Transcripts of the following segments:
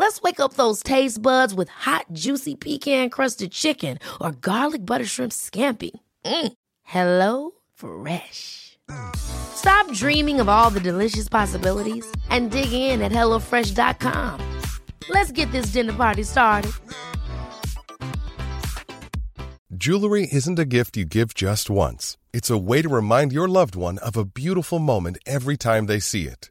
Let's wake up those taste buds with hot, juicy pecan crusted chicken or garlic butter shrimp scampi. Mm. Hello Fresh. Stop dreaming of all the delicious possibilities and dig in at HelloFresh.com. Let's get this dinner party started. Jewelry isn't a gift you give just once, it's a way to remind your loved one of a beautiful moment every time they see it.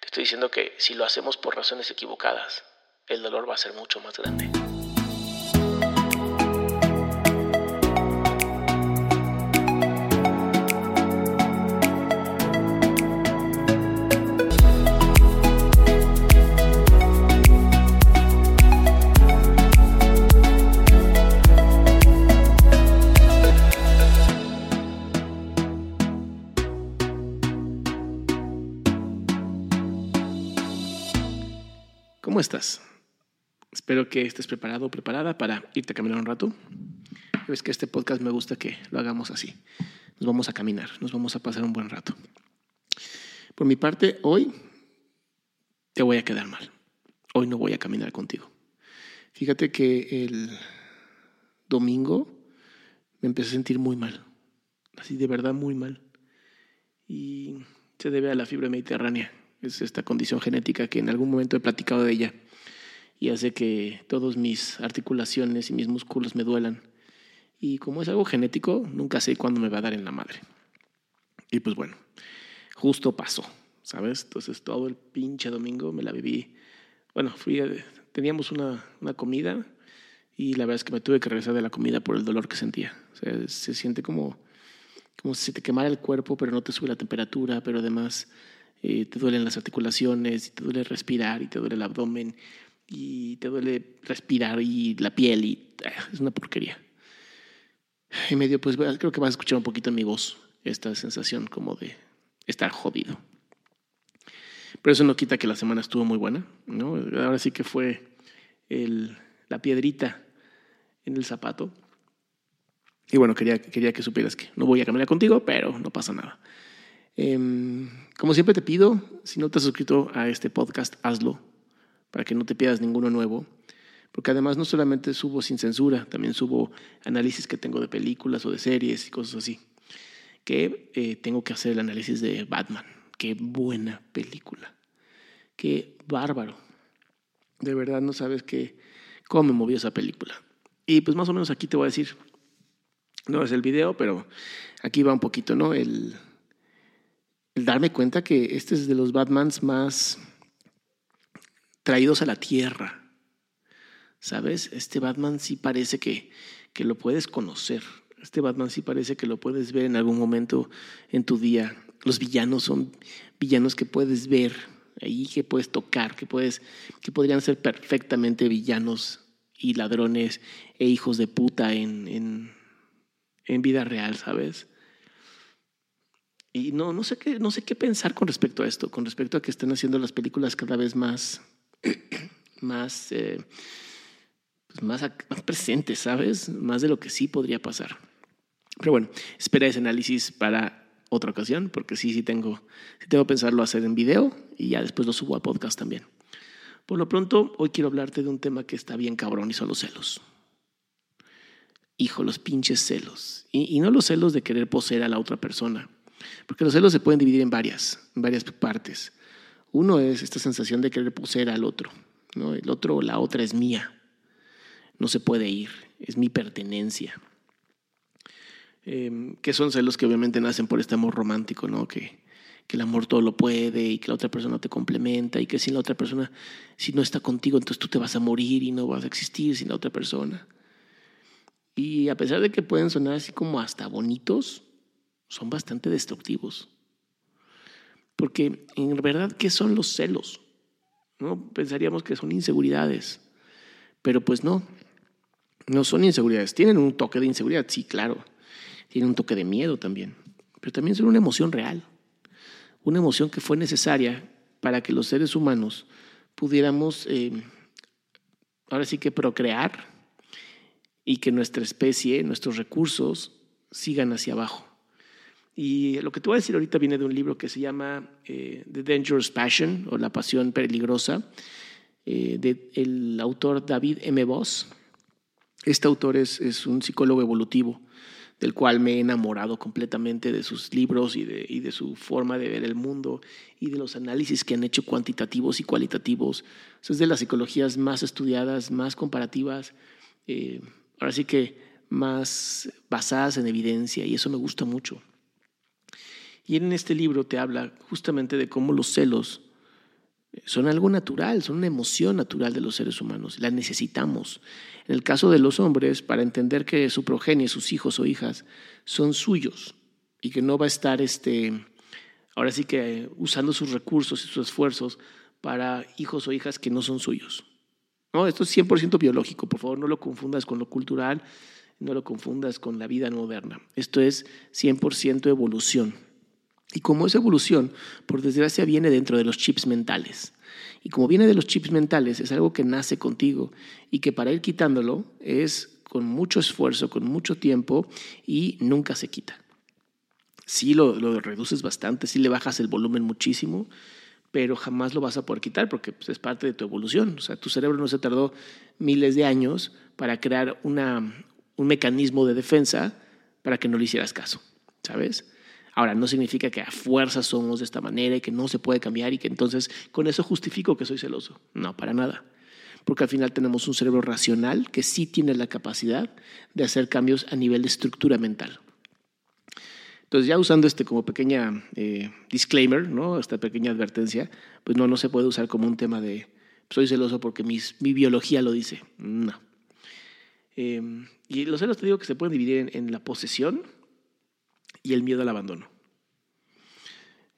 Te estoy diciendo que si lo hacemos por razones equivocadas, el dolor va a ser mucho más grande. ¿Cómo estás? Espero que estés preparado o preparada para irte a caminar un rato. Es que este podcast me gusta que lo hagamos así. Nos vamos a caminar, nos vamos a pasar un buen rato. Por mi parte, hoy te voy a quedar mal. Hoy no voy a caminar contigo. Fíjate que el domingo me empecé a sentir muy mal. Así de verdad muy mal. Y se debe a la fibra mediterránea es esta condición genética que en algún momento he platicado de ella y hace que todas mis articulaciones y mis músculos me duelan. Y como es algo genético, nunca sé cuándo me va a dar en la madre. Y pues bueno, justo pasó, ¿sabes? Entonces todo el pinche domingo me la viví. Bueno, fui teníamos una, una comida y la verdad es que me tuve que regresar de la comida por el dolor que sentía. Se siente como, como si te quemara el cuerpo, pero no te sube la temperatura, pero además eh, te duelen las articulaciones, y te duele respirar, y te duele el abdomen, y te duele respirar, y la piel, y ah, es una porquería. Y medio, pues creo que vas a escuchar un poquito en mi voz esta sensación como de estar jodido. Pero eso no quita que la semana estuvo muy buena, ¿no? Ahora sí que fue el, la piedrita en el zapato. Y bueno, quería, quería que supieras que no voy a caminar contigo, pero no pasa nada. Eh, como siempre te pido, si no te has suscrito a este podcast, hazlo para que no te pierdas ninguno nuevo. Porque además no solamente subo sin censura, también subo análisis que tengo de películas o de series y cosas así. Que eh, tengo que hacer el análisis de Batman. Qué buena película. Qué bárbaro. De verdad no sabes qué, cómo me movió esa película. Y pues más o menos aquí te voy a decir, no es el video, pero aquí va un poquito, ¿no? El darme cuenta que este es de los Batmans más traídos a la tierra. ¿Sabes? Este Batman sí parece que, que lo puedes conocer. Este Batman sí parece que lo puedes ver en algún momento en tu día. Los villanos son villanos que puedes ver ahí, que puedes tocar, que, puedes, que podrían ser perfectamente villanos y ladrones e hijos de puta en, en, en vida real, ¿sabes? Y no, no, sé qué, no sé qué pensar con respecto a esto, con respecto a que estén haciendo las películas cada vez más, más, eh, pues más, más presentes, ¿sabes? Más de lo que sí podría pasar. Pero bueno, espera ese análisis para otra ocasión, porque sí, sí tengo, sí tengo pensarlo hacer en video y ya después lo subo a podcast también. Por lo pronto, hoy quiero hablarte de un tema que está bien cabrón y son los celos. Hijo, los pinches celos. Y, y no los celos de querer poseer a la otra persona porque los celos se pueden dividir en varias, en varias partes. Uno es esta sensación de querer poseer al otro. ¿no? El otro, la otra es mía. No se puede ir, es mi pertenencia. eh, que son celos que obviamente nacen por este amor romántico, ¿no? Que, que el amor todo lo puede y que la otra persona te complementa y que sin la otra persona, si no está contigo, entonces tú te vas a morir y no vas a existir sin la otra persona. Y a pesar de que pueden sonar así como hasta bonitos, son bastante destructivos. Porque en verdad, ¿qué son los celos? ¿No? Pensaríamos que son inseguridades, pero pues no, no son inseguridades. Tienen un toque de inseguridad, sí, claro. Tienen un toque de miedo también, pero también son una emoción real una emoción que fue necesaria para que los seres humanos pudiéramos, eh, ahora sí que procrear y que nuestra especie, nuestros recursos sigan hacia abajo. Y lo que te voy a decir ahorita viene de un libro que se llama eh, The Dangerous Passion o La Pasión Peligrosa, eh, del autor David M. Voss. Este autor es, es un psicólogo evolutivo del cual me he enamorado completamente de sus libros y de, y de, su forma de ver el mundo y de los análisis que han hecho cuantitativos y cualitativos. es de las psicologías más estudiadas, más comparativas, eh, ahora sí que más basadas en evidencia y eso me gusta mucho. Y en este libro te habla justamente de cómo los celos son algo natural, son una emoción natural de los seres humanos, la necesitamos. En el caso de los hombres, para entender que su progenie, sus hijos o hijas, son suyos y que no va a estar, este, ahora sí que usando sus recursos y sus esfuerzos para hijos o hijas que no son suyos. No, esto es 100% biológico, por favor no lo confundas con lo cultural, no lo confundas con la vida moderna. Esto es 100% evolución. Y como esa evolución, por desgracia, viene dentro de los chips mentales. Y como viene de los chips mentales, es algo que nace contigo y que para ir quitándolo es con mucho esfuerzo, con mucho tiempo y nunca se quita. Sí lo, reduces bastante, sí le bajas el volumen muchísimo, pero jamás lo vas a poder quitar porque pues, es parte de tu evolución. O sea, tu cerebro no se tardó miles de años para crear un mecanismo de defensa para que no le hicieras caso, ¿sabes? Ahora, no significa que a fuerza somos de esta manera y que no se puede cambiar y que entonces con eso justifico que soy celoso. No, para nada. Porque al final tenemos un cerebro racional que sí tiene la capacidad de hacer cambios a nivel de estructura mental. Entonces, ya usando este como pequeña eh, disclaimer, ¿no? esta pequeña advertencia, pues no, no se puede usar como un tema de soy celoso porque mi biología lo dice. No. Em, y los celos te digo que se pueden dividir en la posesión, y el miedo al abandono.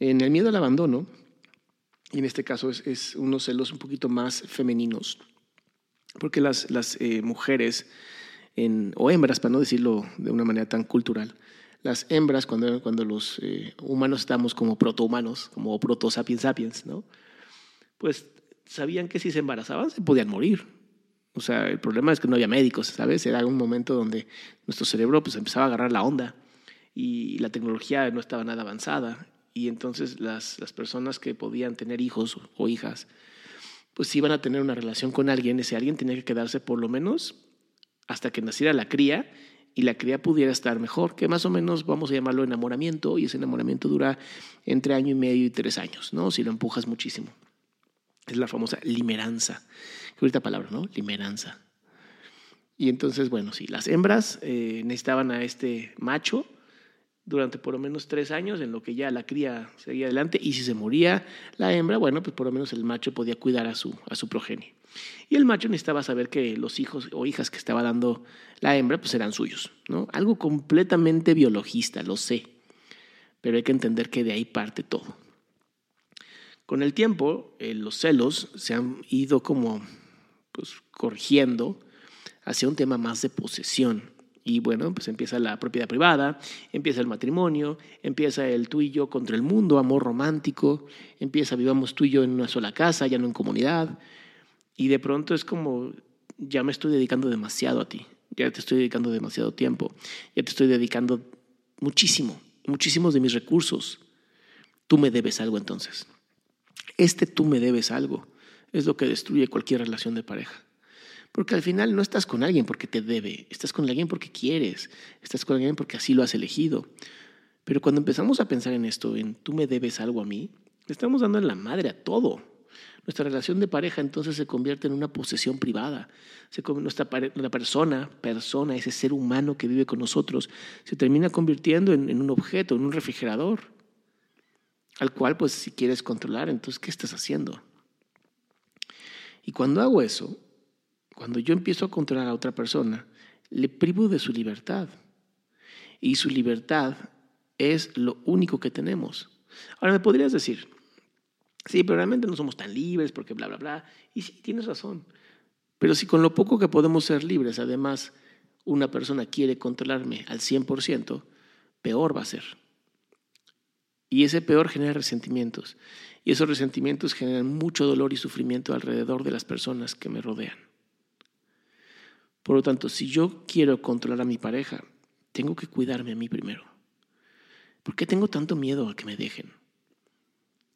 En el miedo al abandono, y en este caso es, unos celos un poquito más femeninos, porque las, las eh, mujeres, en, o hembras, para no decirlo de una manera tan cultural, las hembras, cuando, cuando los eh, humanos estamos como protohumanos, como proto sapiens sapiens, ¿no? pues sabían que si se embarazaban se podían morir. O sea, el problema es que no había médicos, ¿sabes? Era un momento donde nuestro cerebro pues empezaba a agarrar la onda y la tecnología no estaba nada avanzada. Y entonces las, las personas que podían tener hijos o hijas, pues iban a tener una relación con alguien, ese alguien tenía que quedarse por lo menos hasta que naciera la cría y la cría pudiera estar mejor, que más o menos vamos a llamarlo enamoramiento, y ese enamoramiento dura entre año y medio y tres años, ¿no? Si lo empujas muchísimo. Es la famosa limeranza. Qué bonita palabra, ¿no? Limeranza. Y entonces, bueno, sí, las hembras eh, necesitaban a este macho durante por lo menos tres años, en lo que ya la cría seguía adelante, y si se moría la hembra, bueno, pues por lo menos el macho podía cuidar a su, a su progenie. Y el macho necesitaba saber que los hijos o hijas que estaba dando la hembra, pues eran suyos, ¿no? Algo completamente biologista, lo sé, pero hay que entender que de ahí parte todo. Con el tiempo, eh, los celos se han ido como pues, corrigiendo hacia un tema más de posesión y bueno, pues empieza la propiedad privada, empieza el matrimonio, empieza el tú y yo contra el mundo, amor romántico, empieza vivamos tú y yo en una sola casa, ya no en comunidad. Y de pronto es como, ya me estoy dedicando demasiado a ti, ya te estoy dedicando demasiado tiempo, ya te estoy dedicando muchísimo, muchísimos de mis recursos. Tú me debes algo entonces. Este tú me debes algo es lo que destruye cualquier relación de pareja. Porque al final no estás con alguien porque te debe, estás con alguien porque quieres, estás con alguien porque así lo has elegido. Pero cuando empezamos a pensar en esto, en tú me debes algo a mí, estamos dando en la madre a todo. Nuestra relación de pareja entonces se convierte en una posesión privada. Se, nuestra, la persona, persona, ese ser humano que vive con nosotros, se termina convirtiendo en, en un objeto, en un refrigerador, al cual pues si quieres controlar, entonces ¿qué estás haciendo? Y cuando hago eso, cuando yo empiezo a controlar a otra persona, le privo de su libertad. Y su libertad es lo único que tenemos. Ahora me podrías decir, sí, pero realmente no somos tan libres porque bla, bla, bla. Y sí, tienes razón. Pero si con lo poco que podemos ser libres, además, una persona quiere controlarme al 100%, peor va a ser. Y ese peor genera resentimientos. Y esos resentimientos generan mucho dolor y sufrimiento alrededor de las personas que me rodean. Por lo tanto, si yo quiero controlar a mi pareja, tengo que cuidarme a mí primero. ¿Por qué tengo tanto miedo a que me dejen?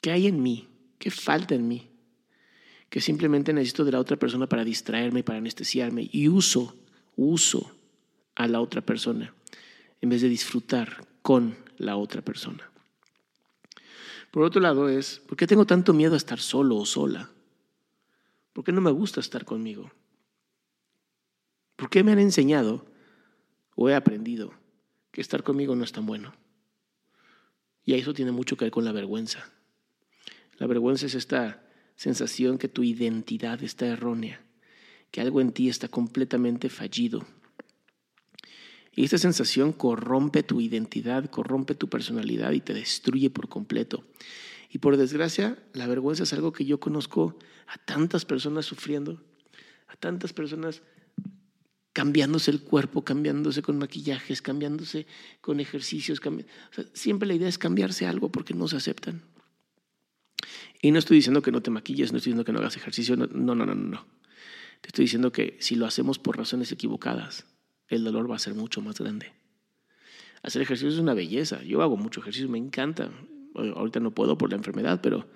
¿Qué hay en mí? ¿Qué falta en mí? Que simplemente necesito de la otra persona para distraerme, para anestesiarme y uso, uso a la otra persona en vez de disfrutar con la otra persona. Por otro lado es, ¿por qué tengo tanto miedo a estar solo o sola? ¿Por qué no me gusta estar conmigo? ¿Por qué me han enseñado o he aprendido que estar conmigo no es tan bueno? Y eso tiene mucho que ver con la vergüenza. La vergüenza es esta sensación que tu identidad está errónea, que algo en ti está completamente fallido. Y esta sensación corrompe tu identidad, corrompe tu personalidad y te destruye por completo. Y por desgracia, la vergüenza es algo que yo conozco a tantas personas sufriendo, a tantas personas cambiándose el cuerpo, cambiándose con maquillajes, cambiándose con ejercicios. siempre la idea es cambiarse algo porque no se aceptan. Y no estoy diciendo que no te maquilles, no estoy diciendo que no hagas ejercicio, no, no, no, no, no. Te estoy diciendo que si lo hacemos por razones equivocadas, el dolor va a ser mucho más grande. Hacer ejercicio es una belleza. Yo hago mucho ejercicio, me encanta. Ahorita no puedo por la enfermedad, pero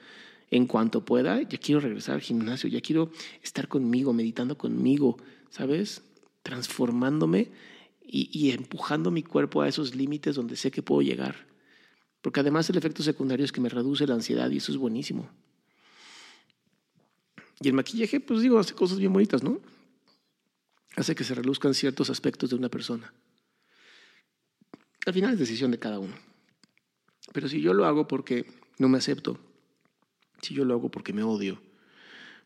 en cuanto pueda, ya quiero regresar al gimnasio, ya quiero estar conmigo, meditando conmigo, ¿sabes? Transformándome y, empujando mi cuerpo a esos límites donde sé que puedo llegar. Porque además el efecto secundario es que me reduce la ansiedad y eso es buenísimo. Y el maquillaje, pues digo, hace cosas bien bonitas, ¿no? Hace que se reluzcan ciertos aspectos de una persona. Al final es decisión de cada uno. Pero si yo lo hago porque no me acepto, si yo lo hago porque me odio,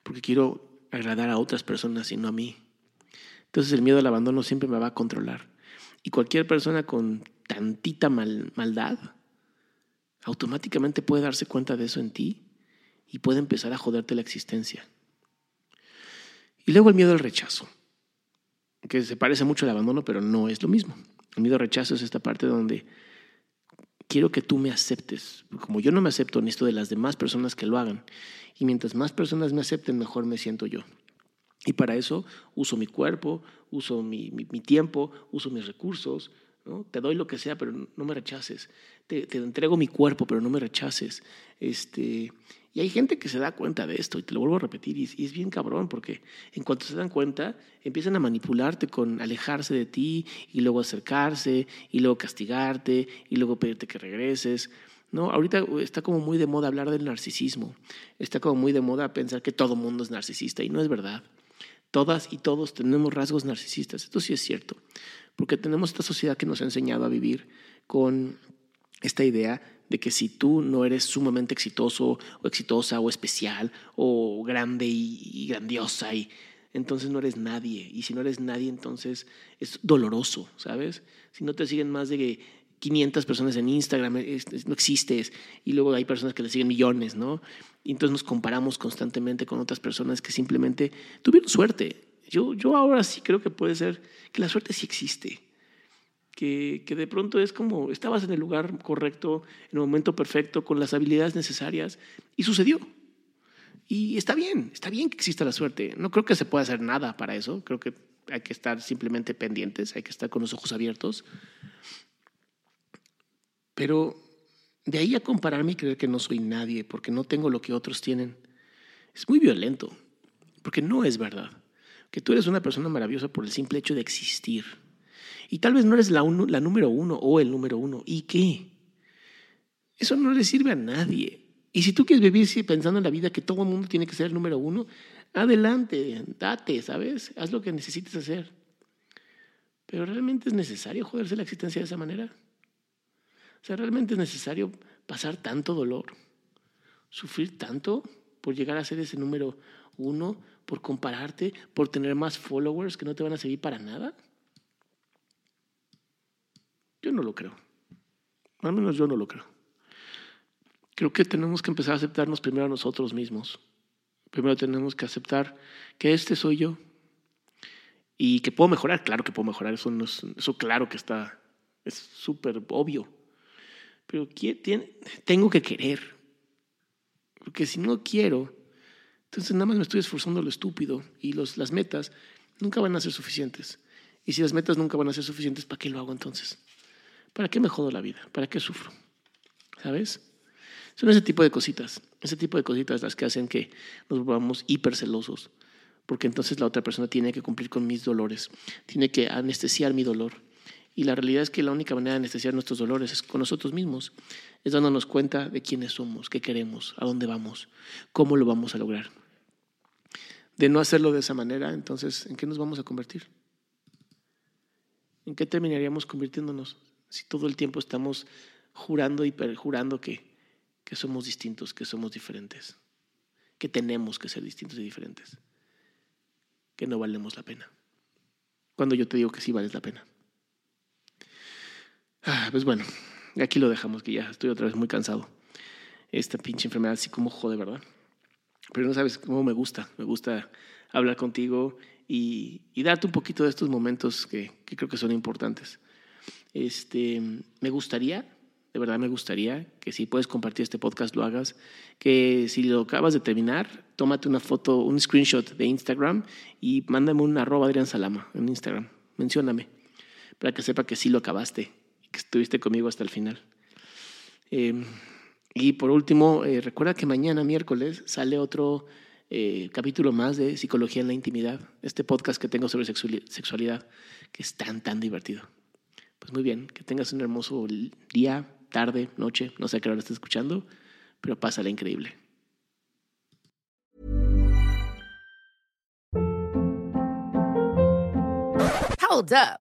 porque quiero agradar a otras personas y no a mí, entonces el miedo al abandono siempre me va a controlar. Y cualquier persona con tantita maldad automáticamente puede darse cuenta de eso en ti y puede empezar a joderte la existencia. Y luego el miedo al rechazo, que se parece mucho al abandono, pero no es lo mismo. El miedo al rechazo es esta parte donde quiero que tú me aceptes. Como yo no me acepto, necesito de las demás personas que lo hagan. Y mientras más personas me acepten, mejor me siento yo. Y para eso uso mi cuerpo, uso mi, tiempo, uso mis recursos. ¿no? Te doy lo que sea, pero no me rechaces. Te, entrego mi cuerpo, pero no me rechaces. Este, y hay gente que se da cuenta de esto, y te lo vuelvo a repetir, y, es bien cabrón, porque en cuanto se dan cuenta, empiezan a manipularte con alejarse de ti, y luego acercarse, y luego castigarte, y luego pedirte que regreses. ¿no? Ahorita está como muy de moda hablar del narcisismo, está como muy de moda pensar que todo mundo es narcisista, y no es verdad. Todas y todos tenemos rasgos narcisistas, esto sí es cierto, porque tenemos esta sociedad que nos ha enseñado a vivir con esta idea de que si tú no eres sumamente exitoso o exitosa o especial o grande y, grandiosa y entonces no eres nadie y si no eres nadie entonces es doloroso, ¿sabes? Si no te siguen más de 500 personas en Instagram, no existes, y luego hay personas que le siguen millones, ¿no? Y entonces nos comparamos constantemente con otras personas que simplemente tuvieron suerte. Yo, yo ahora sí creo que puede ser que la suerte sí existe, que, que de pronto es como estabas en el lugar correcto, en el momento perfecto, con las habilidades necesarias, y sucedió. Y está bien, está bien que exista la suerte. No creo que se pueda hacer nada para eso, creo que hay que estar simplemente pendientes, hay que estar con los ojos abiertos. Pero de ahí a compararme y creer que no soy nadie porque no tengo lo que otros tienen, es muy violento, porque no es verdad. Que tú eres una persona maravillosa por el simple hecho de existir. Y tal vez no eres la, la número uno o el número uno. ¿Y qué? Eso no le sirve a nadie. Y si tú quieres vivir pensando en la vida que todo el mundo tiene que ser el número uno, adelante, date, ¿sabes? Haz lo que necesites hacer. Pero realmente es necesario joderse la existencia de esa manera. O sea, realmente es necesario pasar tanto dolor, sufrir tanto por llegar a ser ese número uno, por compararte, por tener más followers que no te van a servir para nada. Yo no lo creo. Al menos yo no lo creo. Creo que tenemos que empezar a aceptarnos primero a nosotros mismos. Primero tenemos que aceptar que este soy yo y que puedo mejorar. Claro que puedo mejorar, eso, eso claro que está, es súper obvio. Pero tengo que querer. Porque si no quiero, entonces nada más me estoy esforzando lo estúpido y los, las metas nunca van a ser suficientes. Y si las metas nunca van a ser suficientes, ¿para qué lo hago entonces? ¿Para qué me jodo la vida? ¿Para qué sufro? ¿Sabes? Son ese tipo de cositas, ese tipo de cositas las que hacen que nos volvamos hipercelosos, porque entonces la otra persona tiene que cumplir con mis dolores, tiene que anestesiar mi dolor. Y la realidad es que la única manera de anestesiar nuestros dolores es con nosotros mismos, es dándonos cuenta de quiénes somos, qué queremos, a dónde vamos, cómo lo vamos a lograr. De no hacerlo de esa manera, entonces, ¿en qué nos vamos a convertir? ¿En qué terminaríamos convirtiéndonos? si todo el tiempo estamos jurando y perjurando que, que somos distintos, que somos diferentes, que tenemos que ser distintos y diferentes, que no valemos la pena. Cuando yo te digo que sí vales la pena. Ah, pues bueno, aquí lo dejamos, que ya estoy otra vez muy cansado. Esta pinche enfermedad así como jode, ¿verdad? Pero no sabes cómo me gusta. Me gusta hablar contigo y, y darte un poquito de estos momentos que, creo que son importantes. Este, me gustaría, de verdad me gustaría que si puedes compartir este podcast lo hagas, que si lo acabas de terminar, tómate una foto, un screenshot de Instagram y mándame un arroba Adrián Salama en Instagram, mencióname, para que sepa que sí lo acabaste que estuviste conmigo hasta el final. Em, y por último, eh, recuerda que mañana miércoles sale otro eh, capítulo más de Psicología en la Intimidad, este podcast que tengo sobre sexualidad, que es tan, tan divertido. Pues muy bien, que tengas un hermoso día, tarde, noche, no sé a qué hora estés escuchando, pero pásala increíble. Hold up.